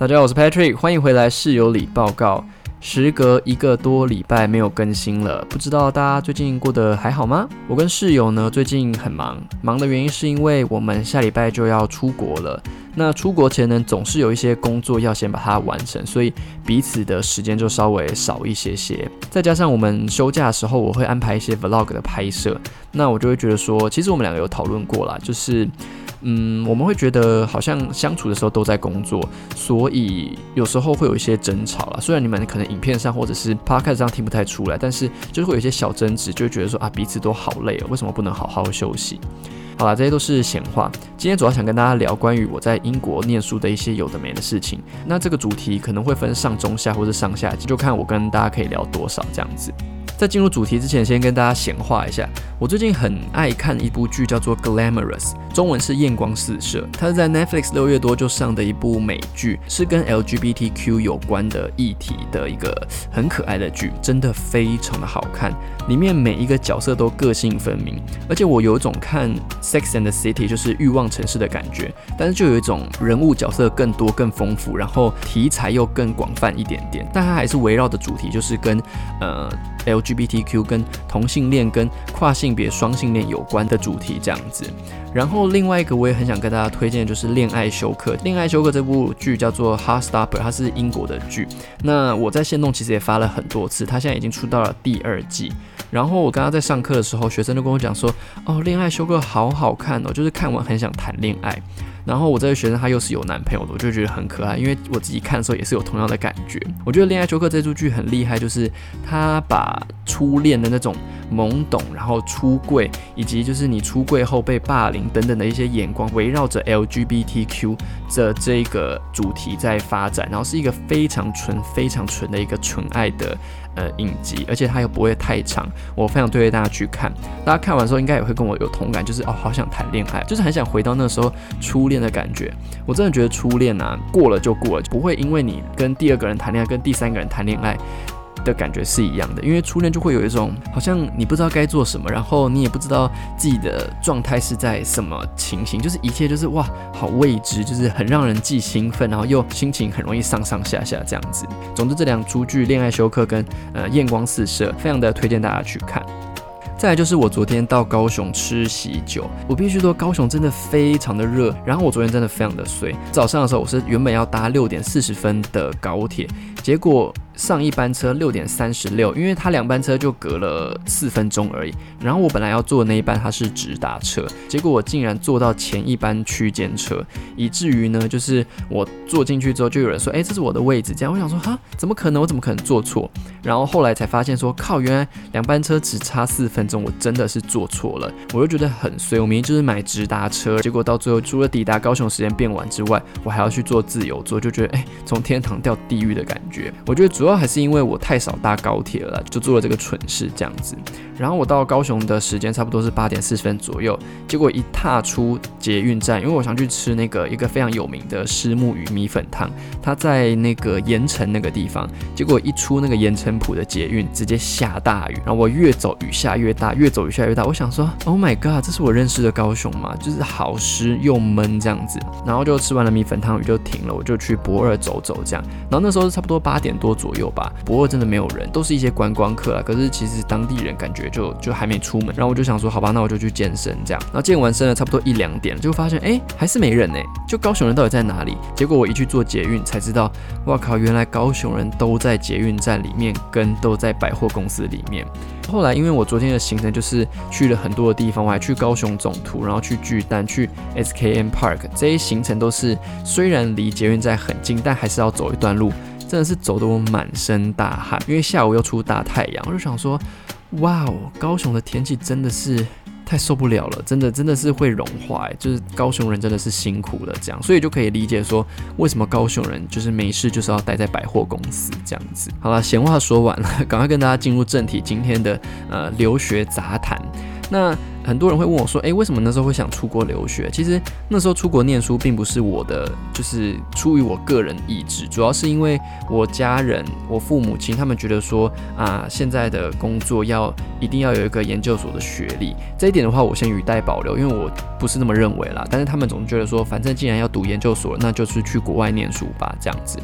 大家好，我是 Patrick，欢迎回来室友里报告。时隔一个多礼拜没有更新了，不知道大家最近过得还好吗？我跟室友呢最近很忙，忙的原因是因为我们下礼拜就要出国了。那出国前呢，总是有一些工作要先把它完成，所以彼此的时间就稍微少一些些。再加上我们休假的时候，我会安排一些 vlog 的拍摄，那我就会觉得说，其实我们两个有讨论过啦，就是。嗯，我们会觉得好像相处的时候都在工作，所以有时候会有一些争吵啦。虽然你们可能影片上或者是 podcast 上听不太出来，但是就是会有一些小争执，就会觉得说啊，彼此都好累哦，为什么不能好好休息？好啦，这些都是闲话。今天主要想跟大家聊关于我在英国念书的一些有的没的事情。那这个主题可能会分上中下或者上下集，就看我跟大家可以聊多少这样子。在进入主题之前，先跟大家闲话一下。我最近很爱看一部剧，叫做《Glamorous》，中文是《艳光四射》。它是在 Netflix 六月多就上的一部美剧，是跟 LGBTQ 有关的议题的一个很可爱的剧，真的非常的好看。里面每一个角色都个性分明，而且我有一种看《Sex and the City》就是欲望城市的感觉，但是就有一种人物角色更多、更丰富，然后题材又更广泛一点点。但它还是围绕的主题就是跟呃。LGBTQ 跟同性恋跟跨性别双性恋有关的主题这样子，然后另外一个我也很想跟大家推荐的就是《恋爱休克》。《恋爱休克》这部剧叫做《Heart Stopper》，它是英国的剧。那我在线动其实也发了很多次，它现在已经出到了第二季。然后我刚刚在上课的时候，学生就跟我讲说：“哦，《恋爱休克》好好看哦，就是看完很想谈恋爱。”然后我这个学生他又是有男朋友的，我就觉得很可爱，因为我自己看的时候也是有同样的感觉。我觉得《恋爱休克》这部剧很厉害，就是他把初恋的那种懵懂，然后出柜，以及就是你出柜后被霸凌等等的一些眼光，围绕着 LGBTQ 的这个主题在发展，然后是一个非常纯、非常纯的一个纯爱的。呃，影集，而且它又不会太长，我非常推荐大家去看。大家看完之后，应该也会跟我有同感，就是哦，好想谈恋爱，就是很想回到那时候初恋的感觉。我真的觉得初恋啊，过了就过了，不会因为你跟第二个人谈恋爱，跟第三个人谈恋爱。的感觉是一样的，因为初恋就会有一种好像你不知道该做什么，然后你也不知道自己的状态是在什么情形，就是一切就是哇，好未知，就是很让人既兴奋，然后又心情很容易上上下下这样子。总之，这两出剧《恋爱休克》跟呃《艳光四射》非常的推荐大家去看。再来就是我昨天到高雄吃喜酒，我必须说高雄真的非常的热，然后我昨天真的非常的睡。早上的时候我是原本要搭六点四十分的高铁，结果。上一班车六点三十六，因为它两班车就隔了四分钟而已。然后我本来要坐的那一班它是直达车，结果我竟然坐到前一班区间车，以至于呢，就是我坐进去之后就有人说，哎，这是我的位置。这样我想说，哈，怎么可能？我怎么可能坐错？然后后来才发现说，靠，原来两班车只差四分钟，我真的是坐错了。我就觉得很衰，我明明就是买直达车，结果到最后除了抵达高雄时间变晚之外，我还要去坐自由座，就觉得哎，从天堂掉地狱的感觉。我觉得主要。还是因为我太少搭高铁了，就做了这个蠢事这样子。然后我到高雄的时间差不多是八点四十分左右，结果一踏出捷运站，因为我想去吃那个一个非常有名的虱目鱼米粉汤，它在那个盐城那个地方。结果一出那个盐城埔的捷运，直接下大雨，然后我越走雨下越大，越走雨下越大。我想说，Oh my god，这是我认识的高雄吗？就是好湿又闷这样子。然后就吃完了米粉汤，雨就停了，我就去博二走走这样。然后那时候是差不多八点多左右。吧，不过真的没有人，都是一些观光客啊。可是其实当地人感觉就就还没出门，然后我就想说，好吧，那我就去健身这样。然后健完身了，差不多一两点，就发现哎，还是没人呢。就高雄人到底在哪里？结果我一去做捷运才知道，哇靠，原来高雄人都在捷运站里面，跟都在百货公司里面。后来因为我昨天的行程就是去了很多的地方，我还去高雄总图，然后去巨蛋，去 SKM Park，这些行程都是虽然离捷运站很近，但还是要走一段路。真的是走得我满身大汗，因为下午又出大太阳，我就想说，哇哦，高雄的天气真的是太受不了了，真的真的是会融化，就是高雄人真的是辛苦了这样，所以就可以理解说，为什么高雄人就是没事就是要待在百货公司这样子。好了，闲话说完了，赶快跟大家进入正题，今天的呃留学杂谈。那很多人会问我说，诶，为什么那时候会想出国留学？其实那时候出国念书并不是我的，就是出于我个人意志，主要是因为我家人，我父母亲他们觉得说，啊，现在的工作要一定要有一个研究所的学历，这一点的话，我先语带保留，因为我不是那么认为啦。但是他们总觉得说，反正既然要读研究所，那就是去国外念书吧，这样子。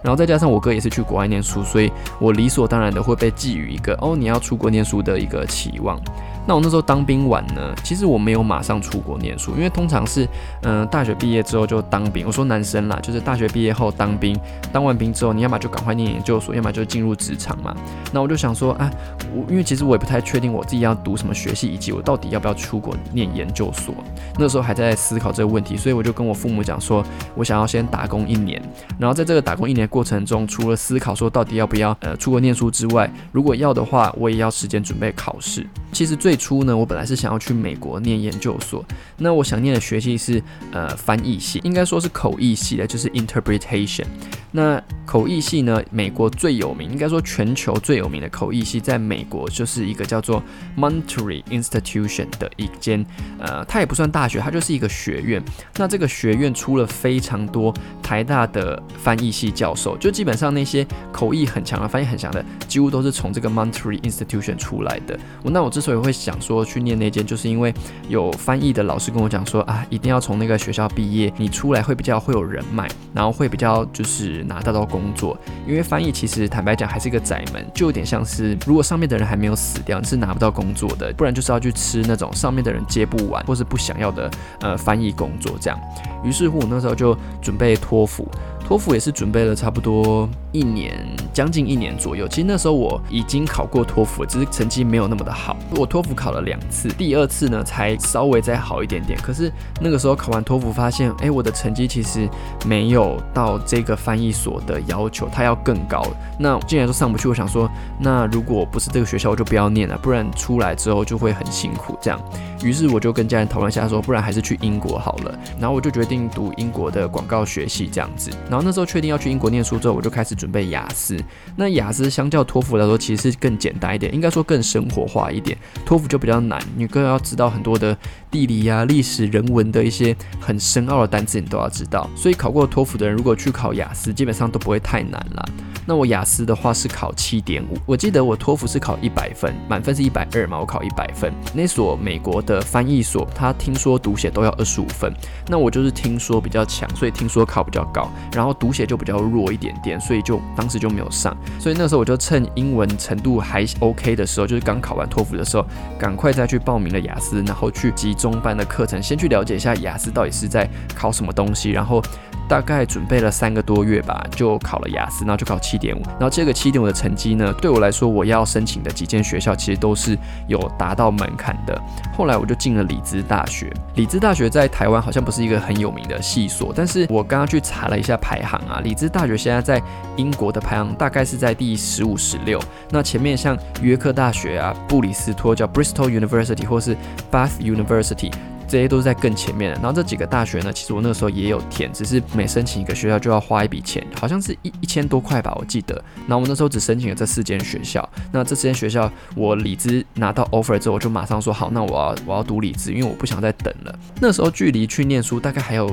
然后再加上我哥也是去国外念书，所以我理所当然的会被寄予一个哦，你要出国念书的一个期望。那我那时候当兵完呢，其实我没有马上出国念书，因为通常是，嗯，大学毕业之后就当兵。我说男生啦，就是大学毕业后当兵，当完兵之后，你要么就赶快念研究所，要么就进入职场嘛。那我就想说，啊，我因为其实我也不太确定我自己要读什么学系，以及我到底要不要出国念研究所。那时候还在思考这个问题，所以我就跟我父母讲说，我想要先打工一年，然后在这个打工一年过程中，除了思考说到底要不要呃出国念书之外，如果要的话，我也要时间准备考试。其实最初呢，我本来是想要去美国念研究所。那我想念的学系是呃翻译系，应该说是口译系的，就是 interpretation。那口译系呢，美国最有名，应该说全球最有名的口译系，在美国就是一个叫做 m o n t r e y Institution 的一间，呃，它也不算大学，它就是一个学院。那这个学院出了非常多台大的翻译系教授，就基本上那些口译很强的、翻译很强的，几乎都是从这个 m o n t r e y Institution 出来的。我那我之所以会讲说去念那间，就是因为有翻译的老师跟我讲说啊，一定要从那个学校毕业，你出来会比较会有人脉，然后会比较就是拿到到工作。因为翻译其实坦白讲还是一个窄门，就有点像是如果上面的人还没有死掉，你是拿不到工作的，不然就是要去吃那种上面的人接不完或是不想要的呃翻译工作这样。于是乎，我那时候就准备托福。托福也是准备了差不多一年，将近一年左右。其实那时候我已经考过托福，只是成绩没有那么的好。我托福考了两次，第二次呢才稍微再好一点点。可是那个时候考完托福，发现哎，我的成绩其实没有到这个翻译所的要求，它要更高。那既然说上不去，我想说，那如果不是这个学校，我就不要念了，不然出来之后就会很辛苦。这样，于是我就跟家人讨论一下说，不然还是去英国好了。然后我就决定读英国的广告学系这样子。然后然后那时候确定要去英国念书之后，我就开始准备雅思。那雅思相较托福来说，其实是更简单一点，应该说更生活化一点。托福就比较难，你更要知道很多的地理呀、历史、人文的一些很深奥的单词，你都要知道。所以考过托福的人，如果去考雅思，基本上都不会太难了。那我雅思的话是考七点五，我记得我托福是考一百分，满分是一百二嘛，我考一百分。那所美国的翻译所，他听说读写都要二十五分，那我就是听说比较强，所以听说考比较高，然后读写就比较弱一点点，所以就当时就没有上。所以那时候我就趁英文程度还 OK 的时候，就是刚考完托福的时候，赶快再去报名了雅思，然后去集中班的课程，先去了解一下雅思到底是在考什么东西，然后。大概准备了三个多月吧，就考了雅思，然后就考七点五。然后这个七点五的成绩呢，对我来说，我要申请的几间学校其实都是有达到门槛的。后来我就进了李兹大学。李兹大学在台湾好像不是一个很有名的系所，但是我刚刚去查了一下排行啊，李兹大学现在在英国的排行大概是在第十五、十六。那前面像约克大学啊、布里斯托叫 Bristol University 或是 Bath University。这些都是在更前面的，然后这几个大学呢，其实我那个时候也有填，只是每申请一个学校就要花一笔钱，好像是一一千多块吧，我记得。那我那时候只申请了这四间学校，那这四间学校我理资拿到 offer 之后，我就马上说好，那我要我要读理资，因为我不想再等了。那时候距离去念书大概还有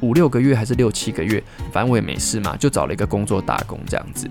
五六个月还是六七个月，反正我也没事嘛，就找了一个工作打工这样子。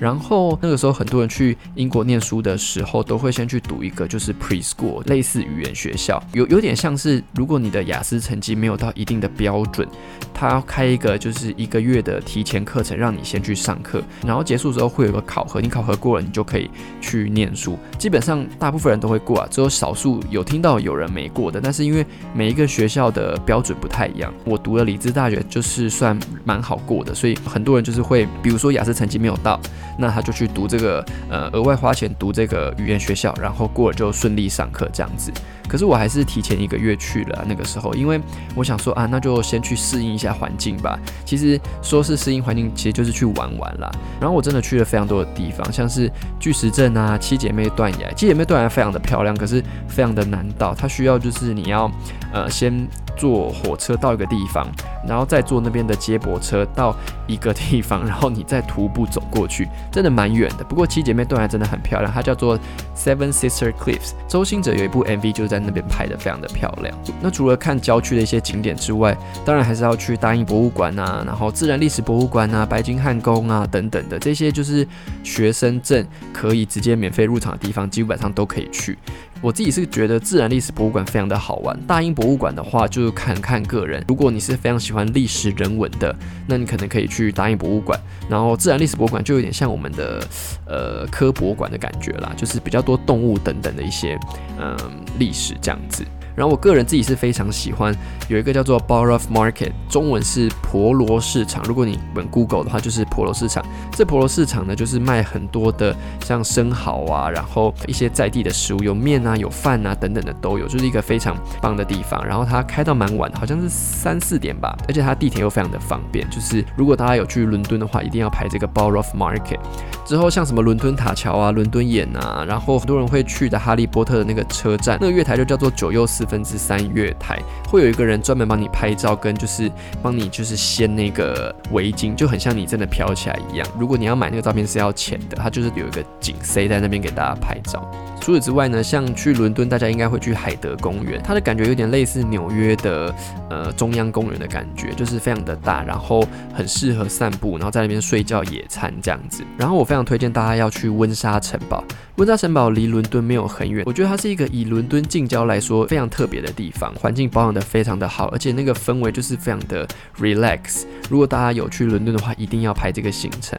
然后那个时候，很多人去英国念书的时候，都会先去读一个就是 preschool 类似语言学校，有有点像是如果你的雅思成绩没有到一定的标准，他开一个就是一个月的提前课程，让你先去上课，然后结束之后会有个考核，你考核过了，你就可以去念书。基本上大部分人都会过啊，只有少数有听到有人没过的。但是因为每一个学校的标准不太一样，我读了理资大学就是算蛮好过的，所以很多人就是会，比如说雅思成绩没有到。那他就去读这个，呃，额外花钱读这个语言学校，然后过了就顺利上课这样子。可是我还是提前一个月去了那个时候，因为我想说啊，那就先去适应一下环境吧。其实说是适应环境，其实就是去玩玩啦。然后我真的去了非常多的地方，像是巨石阵啊、七姐妹断崖。七姐妹断崖非常的漂亮，可是非常的难到，它需要就是你要呃先。坐火车到一个地方，然后再坐那边的接驳车到一个地方，然后你再徒步走过去，真的蛮远的。不过七姐妹断崖真的很漂亮，它叫做 Seven Sister Cliffs。周星哲有一部 MV 就是在那边拍的，非常的漂亮。那除了看郊区的一些景点之外，当然还是要去大英博物馆啊，然后自然历史博物馆啊、白金汉宫啊等等的这些，就是学生证可以直接免费入场的地方，基本上都可以去。我自己是觉得自然历史博物馆非常的好玩，大英博物馆的话就是看看个人。如果你是非常喜欢历史人文的，那你可能可以去大英博物馆。然后自然历史博物馆就有点像我们的呃科博馆的感觉啦，就是比较多动物等等的一些嗯历史这样子。然后我个人自己是非常喜欢有一个叫做 Borough Market，中文是婆罗市场。如果你问 Google 的话，就是婆罗市场。这婆罗市场呢，就是卖很多的像生蚝啊，然后一些在地的食物，有面啊，有饭啊等等的都有，就是一个非常棒的地方。然后它开到蛮晚，好像是三四点吧，而且它地铁又非常的方便。就是如果大家有去伦敦的话，一定要排这个 Borough Market。之后像什么伦敦塔桥啊、伦敦眼啊，然后很多人会去的哈利波特的那个车站，那个月台就叫做九又四分之三月台，会有一个人专门帮你拍照，跟就是帮你就是掀那个围巾，就很像你真的飘起来一样。如果你要买那个照片是要钱的，它就是有一个景塞在那边给大家拍照。除此之外呢，像去伦敦，大家应该会去海德公园，它的感觉有点类似纽约的呃中央公园的感觉，就是非常的大，然后很适合散步，然后在那边睡觉、野餐这样子。然后我非常推荐大家要去温莎城堡，温莎城堡离伦敦没有很远，我觉得它是一个以伦敦近郊来说非常特别的地方，环境保养的非常的好，而且那个氛围就是非常的 relax。如果大家有去伦敦的话，一定要排这个行程。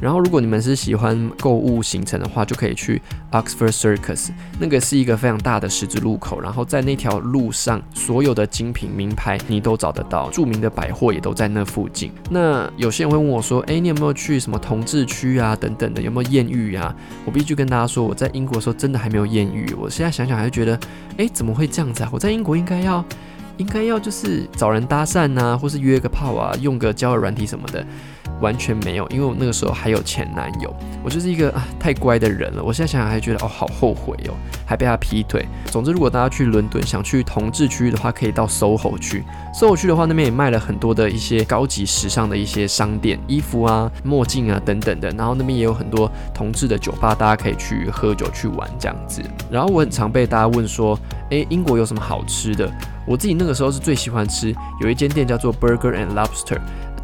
然后，如果你们是喜欢购物行程的话，就可以去 Oxford Circus，那个是一个非常大的十字路口。然后在那条路上，所有的精品名牌你都找得到，著名的百货也都在那附近。那有些人会问我说：“诶，你有没有去什么同志区啊？等等的，有没有艳遇啊？”我必须跟大家说，我在英国的时候真的还没有艳遇。我现在想想还是觉得，诶，怎么会这样子啊？我在英国应该要，应该要就是找人搭讪呐，或是约个炮啊，用个交友软体什么的。完全没有，因为我那个时候还有前男友，我就是一个啊太乖的人了。我现在想想还觉得哦好后悔哦，还被他劈腿。总之，如果大家去伦敦想去同志区域的话，可以到 SOHO 区。SOHO 区的话，那边也卖了很多的一些高级时尚的一些商店，衣服啊、墨镜啊等等的。然后那边也有很多同志的酒吧，大家可以去喝酒去玩这样子。然后我很常被大家问说，诶，英国有什么好吃的？我自己那个时候是最喜欢吃有一间店叫做 Burger and Lobster。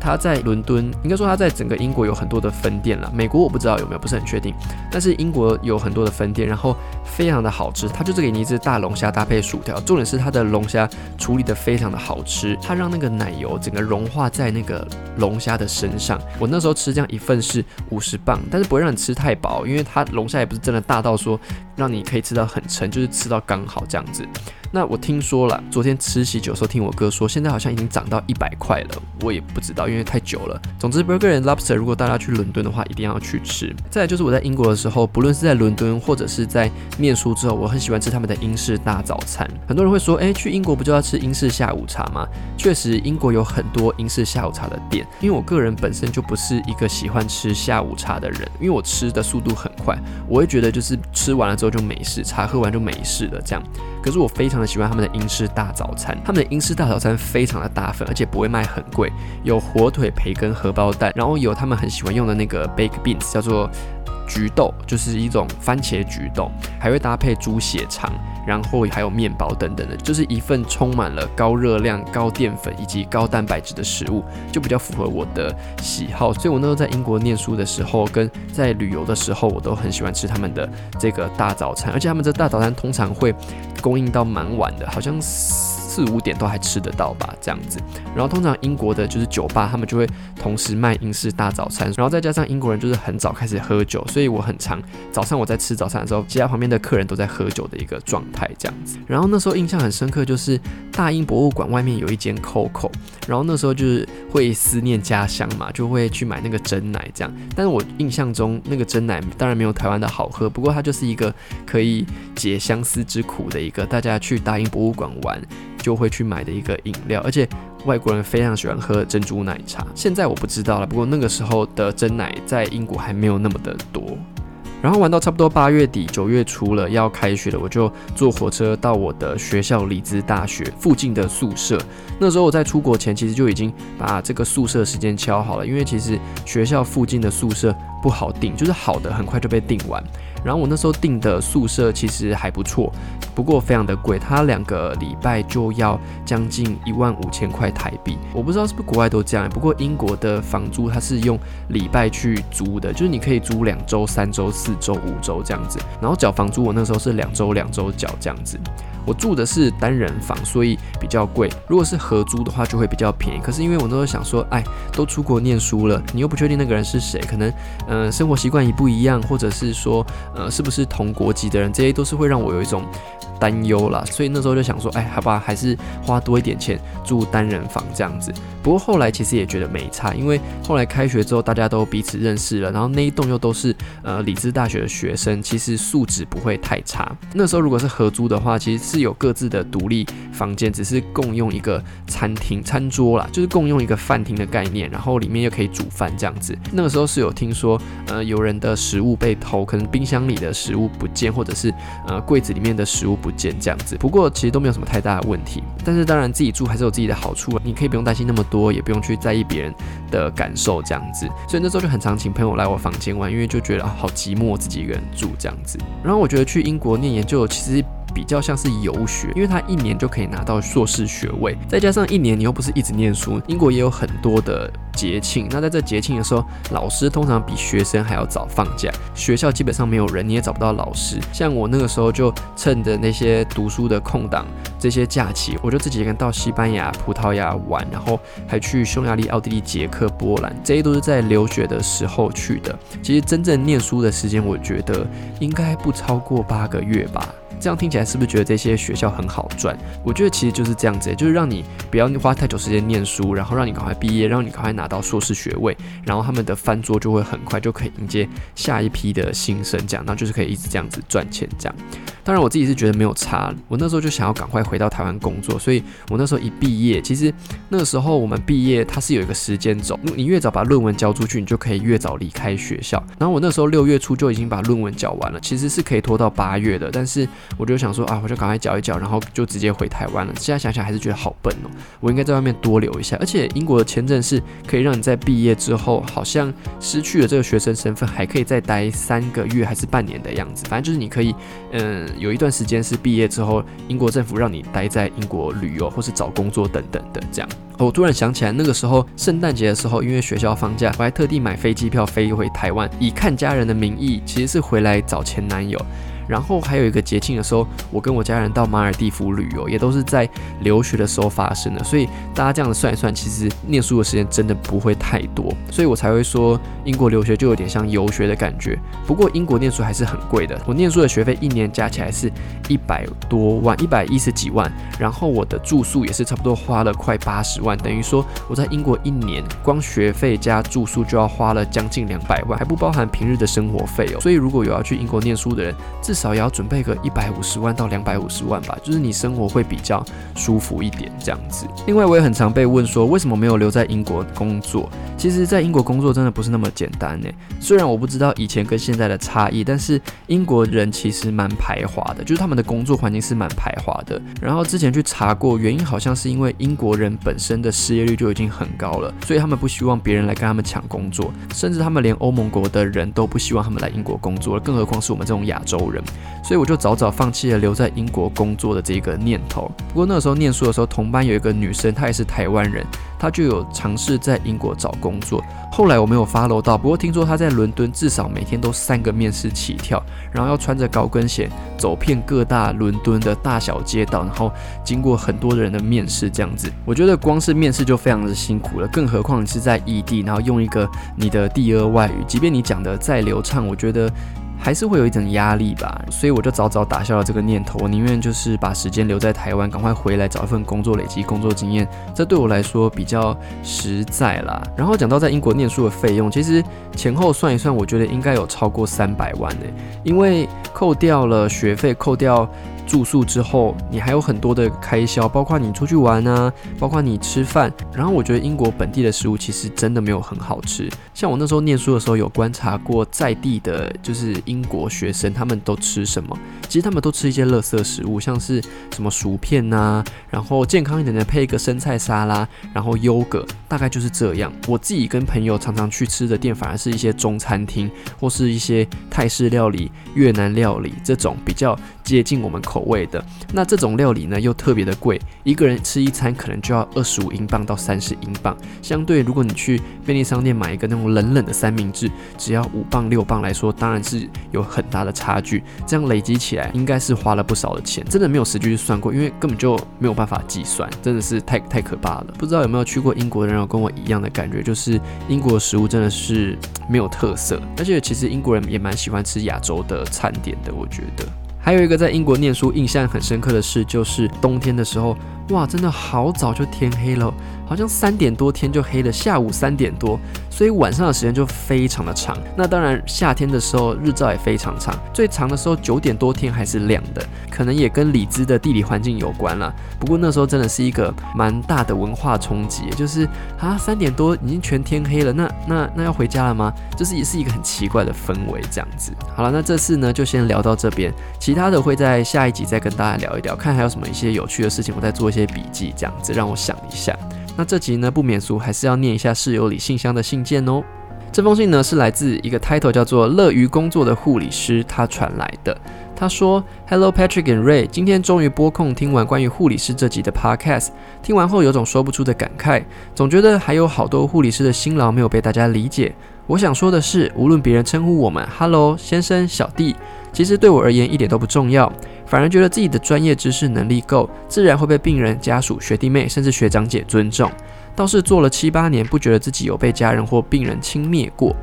它在伦敦，应该说它在整个英国有很多的分店了。美国我不知道有没有，不是很确定。但是英国有很多的分店，然后非常的好吃。它就是给你一只大龙虾搭配薯条，重点是它的龙虾处理的非常的好吃，它让那个奶油整个融化在那个龙虾的身上。我那时候吃这样一份是五十磅，但是不会让你吃太饱，因为它龙虾也不是真的大到说让你可以吃到很撑，就是吃到刚好这样子。那我听说了，昨天吃喜酒的时候听我哥说，现在好像已经涨到一百块了，我也不知道，因为太久了。总之，Burger and Lobster，如果大家去伦敦的话，一定要去吃。再来就是我在英国的时候，不论是在伦敦或者是在念书之后，我很喜欢吃他们的英式大早餐。很多人会说，哎，去英国不就要吃英式下午茶吗？确实，英国有很多英式下午茶的店。因为我个人本身就不是一个喜欢吃下午茶的人，因为我吃的速度很快，我会觉得就是吃完了之后就没事，茶喝完就没事了这样。可是我非常的喜欢他们的英式大早餐，他们的英式大早餐非常的大份，而且不会卖很贵，有火腿、培根、荷包蛋，然后有他们很喜欢用的那个 baked beans，叫做菊豆，就是一种番茄菊豆，还会搭配猪血肠。然后还有面包等等的，就是一份充满了高热量、高淀粉以及高蛋白质的食物，就比较符合我的喜好。所以我那时候在英国念书的时候，跟在旅游的时候，我都很喜欢吃他们的这个大早餐，而且他们这大早餐通常会供应到蛮晚的，好像四五点都还吃得到吧，这样子。然后通常英国的就是酒吧，他们就会同时卖英式大早餐，然后再加上英国人就是很早开始喝酒，所以我很常早上我在吃早餐的时候，其他旁边的客人都在喝酒的一个状态这样子。然后那时候印象很深刻，就是大英博物馆外面有一间 Coco，然后那时候就是会思念家乡嘛，就会去买那个真奶这样。但是我印象中那个真奶当然没有台湾的好喝，不过它就是一个可以解相思之苦的一个，大家去大英博物馆玩。就会去买的一个饮料，而且外国人非常喜欢喝珍珠奶茶。现在我不知道了，不过那个时候的真奶在英国还没有那么的多。然后玩到差不多八月底九月初了，要开学了，我就坐火车到我的学校里兹大学附近的宿舍。那时候我在出国前其实就已经把这个宿舍时间敲好了，因为其实学校附近的宿舍不好订，就是好的很快就被订完。然后我那时候订的宿舍其实还不错，不过非常的贵，它两个礼拜就要将近一万五千块台币。我不知道是不是国外都这样，不过英国的房租它是用礼拜去租的，就是你可以租两周、三周、四周、五周这样子。然后缴房租，我那时候是两周两周缴这样子。我住的是单人房，所以比较贵。如果是合租的话，就会比较便宜。可是因为我那时候想说，哎，都出国念书了，你又不确定那个人是谁，可能，生活习惯也不一样，或者是说，呃，是不是同国籍的人，这些都是会让我有一种。担忧啦，所以那时候就想说，哎，好吧，还是花多一点钱住单人房这样子。不过后来其实也觉得没差，因为后来开学之后大家都彼此认识了，然后那一栋又都是呃理智大学的学生，其实素质不会太差。那时候如果是合租的话，其实是有各自的独立房间，只是共用一个餐厅餐桌啦，就是共用一个饭厅的概念，然后里面又可以煮饭这样子。那个时候是有听说，呃，有人的食物被偷，可能冰箱里的食物不见，或者是呃柜子里面的食物。不见这样子，不过其实都没有什么太大的问题。但是当然自己住还是有自己的好处，你可以不用担心那么多，也不用去在意别人的感受这样子。所以那时候就很常请朋友来我房间玩，因为就觉得好寂寞，自己一个人住这样子。然后我觉得去英国念研究其实。比较像是游学，因为他一年就可以拿到硕士学位，再加上一年你又不是一直念书，英国也有很多的节庆。那在这节庆的时候，老师通常比学生还要早放假，学校基本上没有人，你也找不到老师。像我那个时候就趁着那些读书的空档，这些假期，我就自己一个人到西班牙、葡萄牙玩，然后还去匈牙利、奥地利、捷克、波兰，这些都是在留学的时候去的。其实真正念书的时间，我觉得应该不超过八个月吧。这样听起来是不是觉得这些学校很好赚？我觉得其实就是这样子，就是让你不要花太久时间念书，然后让你赶快毕业，让你赶快拿到硕士学位，然后他们的饭桌就会很快就可以迎接下一批的新生，这样，然后就是可以一直这样子赚钱，这样。当然我自己是觉得没有差，我那时候就想要赶快回到台湾工作，所以我那时候一毕业，其实那时候我们毕业它是有一个时间轴，你越早把论文交出去，你就可以越早离开学校。然后我那时候六月初就已经把论文交完了，其实是可以拖到八月的，但是我就想说啊，我就赶快缴一缴，然后就直接回台湾了。现在想想还是觉得好笨哦，我应该在外面多留一下。而且英国的签证是可以让你在毕业之后，好像失去了这个学生身份，还可以再待三个月还是半年的样子，反正就是你可以，嗯。有一段时间是毕业之后，英国政府让你待在英国旅游或是找工作等等的这样。我突然想起来，那个时候圣诞节的时候，因为学校放假，我还特地买飞机票飞回台湾，以看家人的名义，其实是回来找前男友。然后还有一个节庆的时候，我跟我家人到马尔蒂夫旅游，也都是在留学的时候发生的。所以大家这样子算一算，其实念书的时间真的不会太多，所以我才会说英国留学就有点像游学的感觉。不过英国念书还是很贵的，我念书的学费一年加起来是一百多万，一百一十几万。然后我的住宿也是差不多花了快八十万，等于说我在英国一年光学费加住宿就要花了将近两百万，还不包含平日的生活费哦。所以如果有要去英国念书的人，至至少也要准备个一百五十万到两百五十万吧，就是你生活会比较舒服一点这样子。另外，我也很常被问说，为什么没有留在英国工作？其实，在英国工作真的不是那么简单呢。虽然我不知道以前跟现在的差异，但是英国人其实蛮排华的，就是他们的工作环境是蛮排华的。然后之前去查过，原因好像是因为英国人本身的失业率就已经很高了，所以他们不希望别人来跟他们抢工作，甚至他们连欧盟国的人都不希望他们来英国工作了，更何况是我们这种亚洲人。所以我就早早放弃了留在英国工作的这个念头。不过那个时候念书的时候，同班有一个女生，她也是台湾人，她就有尝试在英国找工作。后来我没有 follow 到，不过听说她在伦敦至少每天都三个面试起跳，然后要穿着高跟鞋走遍各大伦敦的大小街道，然后经过很多人的面试这样子。我觉得光是面试就非常的辛苦了，更何况你是在异地，然后用一个你的第二外语，即便你讲的再流畅，我觉得。还是会有一种压力吧，所以我就早早打消了这个念头。我宁愿就是把时间留在台湾，赶快回来找一份工作，累积工作经验，这对我来说比较实在啦。然后讲到在英国念书的费用，其实前后算一算，我觉得应该有超过三百万呢，因为扣掉了学费，扣掉。住宿之后，你还有很多的开销，包括你出去玩啊，包括你吃饭。然后我觉得英国本地的食物其实真的没有很好吃。像我那时候念书的时候，有观察过在地的，就是英。国学生他们都吃什么。其实他们都吃一些垃圾食物，像是什么薯片呐，然后健康一点的配一个生菜沙拉，然后优格，大概就是这样。我自己跟朋友常常去吃的店，反而是一些中餐厅或是一些泰式料理、越南料理这种比较接近我们口味的。那这种料理呢，又特别的贵，一个人吃一餐可能就要二十五英镑到三十英镑。相对，如果你去便利商店买一个那种冷冷的三明治，只要五磅六磅来说，当然是有很大的差距。这样累积起来，应该是花了不少的钱。真的没有实际去算过，因为根本就没有办法计算，真的是太太可怕了。不知道有没有去过英国的人有跟我一样的感觉，就是英国的食物真的是没有特色，而且其实英国人也蛮喜欢吃亚洲的餐点的，我觉得。还有一个在英国念书印象很深刻的事，就是冬天的时候，哇，真的好早就天黑了。好像三点多天就黑了，下午三点多，所以晚上的时间就非常的长。那当然，夏天的时候日照也非常长，最长的时候九点多天还是亮的，可能也跟里兹的地理环境有关了。不过那时候真的是一个蛮大的文化冲击，就是啊三点多已经全天黑了，那那那要回家了吗？就是也是一个很奇怪的氛围这样子。好了，那这次呢就先聊到这边，其他的会在下一集再跟大家聊一聊，看还有什么一些有趣的事情，我再做些笔记，这样子让我想一下。那这集呢不免俗，还是要念一下室友里信箱的信件哦。这封信呢是来自一个 title 叫做“乐于工作的护理师”他传来的。他说：“Hello Patrick and Ray，今天终于播控听完关于护理师这集的 podcast，听完后有种说不出的感慨，总觉得还有好多护理师的辛劳没有被大家理解。我想说的是，无论别人称呼我们 Hello 先生、小弟，其实对我而言一点都不重要。”反而觉得自己的专业知识能力够，自然会被病人家属、学弟妹甚至学长姐尊重。倒是做了七八年，不觉得自己有被家人或病人轻蔑过。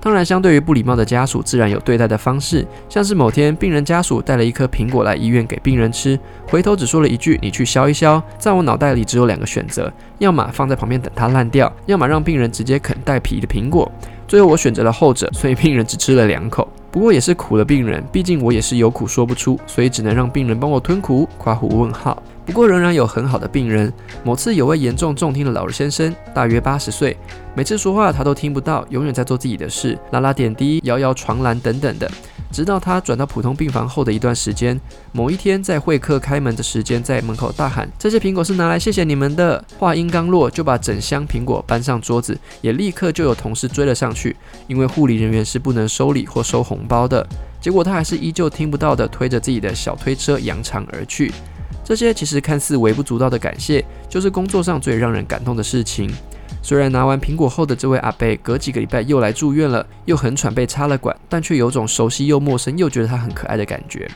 当然，相对于不礼貌的家属，自然有对待的方式。像是某天，病人家属带了一颗苹果来医院给病人吃，回头只说了一句：“你去削一削。”在我脑袋里只有两个选择：要么放在旁边等它烂掉，要么让病人直接啃带皮的苹果。最后我选择了后者，所以病人只吃了两口。不过也是苦了病人，毕竟我也是有苦说不出，所以只能让病人帮我吞苦。夸胡问号。不过仍然有很好的病人。某次有位严重重听的老先生，大约八十岁，每次说话他都听不到，永远在做自己的事，拉拉点滴，摇摇床栏等等的。直到他转到普通病房后的一段时间，某一天在会客开门的时间，在门口大喊：“这些苹果是拿来谢谢你们的。”话音刚落，就把整箱苹果搬上桌子，也立刻就有同事追了上去，因为护理人员是不能收礼或收红包的。结果他还是依旧听不到的，推着自己的小推车扬长而去。这些其实看似微不足道的感谢，就是工作上最让人感动的事情。虽然拿完苹果后的这位阿贝隔几个礼拜又来住院了，又很喘被插了管，但却有种熟悉又陌生，又觉得他很可爱的感觉。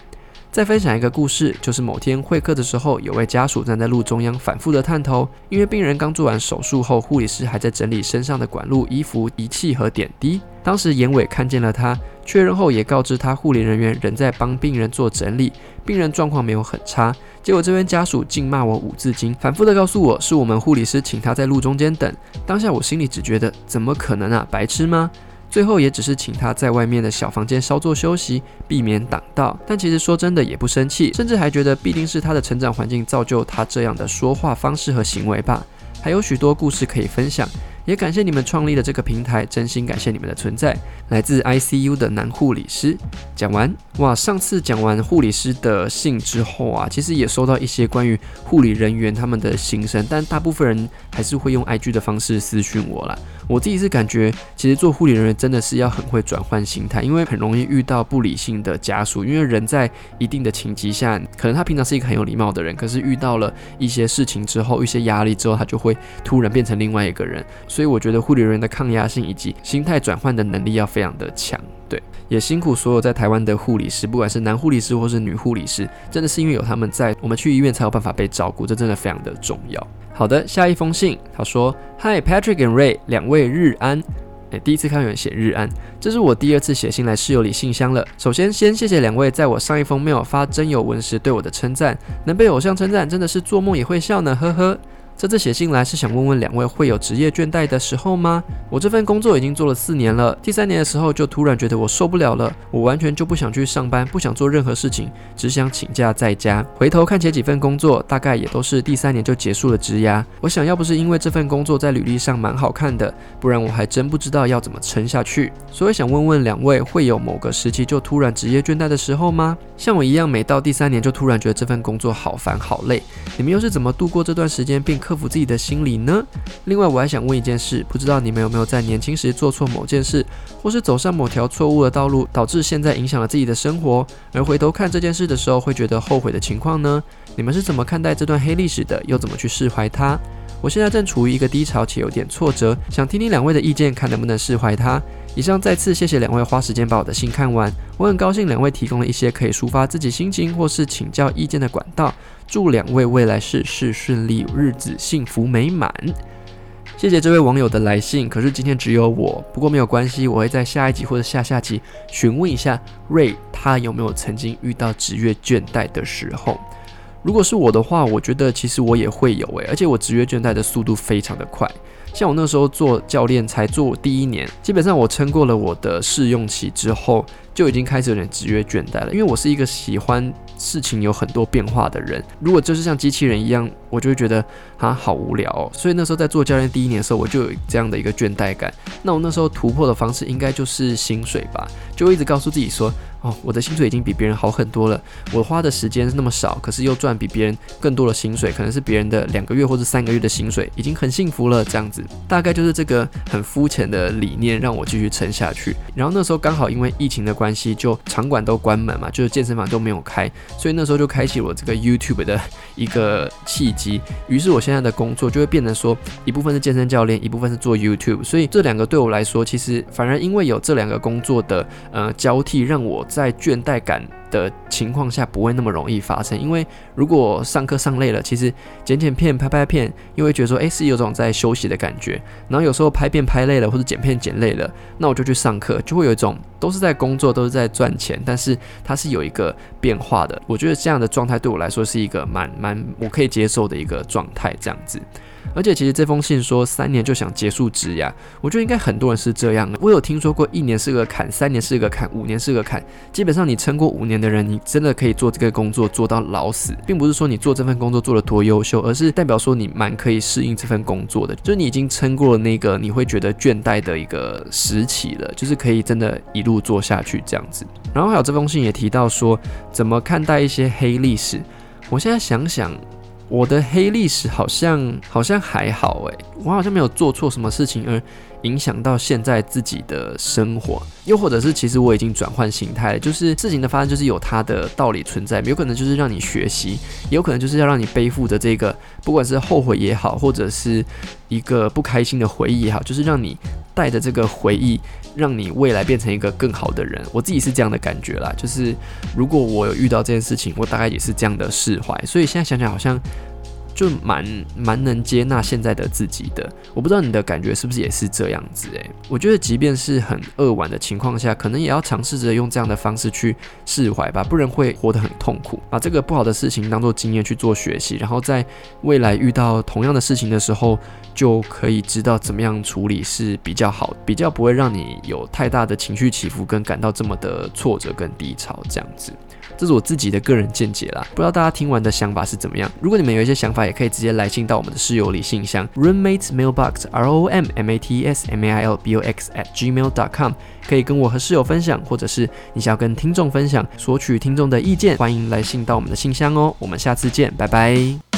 再分享一个故事，就是某天会客的时候，有位家属站在路中央反复的探头，因为病人刚做完手术后，护理师还在整理身上的管路、衣服、仪器和点滴。当时严伟看见了他，确认后也告知他，护理人员仍在帮病人做整理，病人状况没有很差。结果这边家属竟骂我五字经，反复的告诉我是我们护理师请他在路中间等。当下我心里只觉得怎么可能啊，白痴吗？最后也只是请他在外面的小房间稍作休息，避免挡道。但其实说真的也不生气，甚至还觉得必定是他的成长环境造就他这样的说话方式和行为吧。还有许多故事可以分享。也感谢你们创立的这个平台，真心感谢你们的存在。来自 ICU 的男护理师讲完哇，上次讲完护理师的信之后啊，其实也收到一些关于护理人员他们的心声，但大部分人还是会用 IG 的方式私讯我啦。我自己是感觉，其实做护理人员真的是要很会转换心态，因为很容易遇到不理性的家属。因为人在一定的情急下，可能他平常是一个很有礼貌的人，可是遇到了一些事情之后，一些压力之后，他就会突然变成另外一个人。所以我觉得护理人员的抗压性以及心态转换的能力要非常的强。对，也辛苦所有在台湾的护理师，不管是男护理师或是女护理师，真的是因为有他们在，我们去医院才有办法被照顾，这真的非常的重要。好的，下一封信，他说：“Hi Patrick and Ray，两位日安。诶，第一次看有人写日安，这是我第二次写信来室友里信箱了。首先，先谢谢两位在我上一封 mail 发真有文时对我的称赞，能被偶像称赞，真的是做梦也会笑呢，呵呵。”这次写信来是想问问两位会有职业倦怠的时候吗？我这份工作已经做了四年了，第三年的时候就突然觉得我受不了了，我完全就不想去上班，不想做任何事情，只想请假在家。回头看前几份工作，大概也都是第三年就结束了职涯。我想要不是因为这份工作在履历上蛮好看的，不然我还真不知道要怎么撑下去。所以想问问两位，会有某个时期就突然职业倦怠的时候吗？像我一样，每到第三年就突然觉得这份工作好烦好累，你们又是怎么度过这段时间并克克服自己的心理呢？另外，我还想问一件事，不知道你们有没有在年轻时做错某件事，或是走上某条错误的道路，导致现在影响了自己的生活，而回头看这件事的时候会觉得后悔的情况呢？你们是怎么看待这段黑历史的？又怎么去释怀它？我现在正处于一个低潮且有点挫折，想听听两位的意见，看能不能释怀它。以上再次谢谢两位花时间把我的信看完，我很高兴两位提供了一些可以抒发自己心情或是请教意见的管道。祝两位未来事事顺利，日子幸福美满。谢谢这位网友的来信，可是今天只有我，不过没有关系，我会在下一集或者下下集询问一下瑞，他有没有曾经遇到职业倦怠的时候。如果是我的话，我觉得其实我也会有诶，而且我职业倦怠的速度非常的快。像我那时候做教练才做第一年，基本上我撑过了我的试用期之后，就已经开始有点职业倦怠了。因为我是一个喜欢事情有很多变化的人，如果就是像机器人一样，我就会觉得啊好无聊。哦。所以那时候在做教练第一年的时候，我就有这样的一个倦怠感。那我那时候突破的方式应该就是薪水吧，就一直告诉自己说。哦，我的薪水已经比别人好很多了。我花的时间是那么少，可是又赚比别人更多的薪水，可能是别人的两个月或者三个月的薪水，已经很幸福了。这样子，大概就是这个很肤浅的理念让我继续撑下去。然后那时候刚好因为疫情的关系，就场馆都关门嘛，就是健身房都没有开，所以那时候就开启我这个 YouTube 的一个契机。于是我现在的工作就会变成说，一部分是健身教练，一部分是做 YouTube。所以这两个对我来说，其实反而因为有这两个工作的呃交替，让我。在倦怠感的情况下，不会那么容易发生。因为如果上课上累了，其实剪剪片、拍拍片，又会觉得说，哎，是有种在休息的感觉。然后有时候拍片拍累了，或者剪片剪累了，那我就去上课，就会有一种都是在工作，都是在赚钱，但是它是有一个变化的。我觉得这样的状态对我来说是一个蛮蛮我可以接受的一个状态，这样子。而且其实这封信说三年就想结束职涯，我觉得应该很多人是这样的。我有听说过一年是个坎，三年是个坎，五年是个坎。基本上你撑过五年的人，你真的可以做这个工作做到老死，并不是说你做这份工作做得多优秀，而是代表说你蛮可以适应这份工作的，就是你已经撑过了那个你会觉得倦怠的一个时期了，就是可以真的一路做下去这样子。然后还有这封信也提到说怎么看待一些黑历史，我现在想想。我的黑历史好像好像还好诶，我好像没有做错什么事情而影响到现在自己的生活，又或者是其实我已经转换心态了，就是事情的发生就是有它的道理存在，有可能就是让你学习，有可能就是要让你背负着这个，不管是后悔也好，或者是一个不开心的回忆也好，就是让你带着这个回忆。让你未来变成一个更好的人，我自己是这样的感觉啦。就是如果我有遇到这件事情，我大概也是这样的释怀。所以现在想想，好像。就蛮蛮能接纳现在的自己的，我不知道你的感觉是不是也是这样子诶，我觉得即便是很扼腕的情况下，可能也要尝试着用这样的方式去释怀吧，不然会活得很痛苦。把这个不好的事情当做经验去做学习，然后在未来遇到同样的事情的时候，就可以知道怎么样处理是比较好，比较不会让你有太大的情绪起伏跟感到这么的挫折跟低潮这样子。这是我自己的个人见解啦，不知道大家听完的想法是怎么样？如果你们有一些想法，也可以直接来信到我们的室友里信箱 roommates mailbox r o m m a t s m a i l b o x at gmail dot com，可以跟我和室友分享，或者是你想要跟听众分享，索取听众的意见，欢迎来信到我们的信箱哦。我们下次见，拜拜。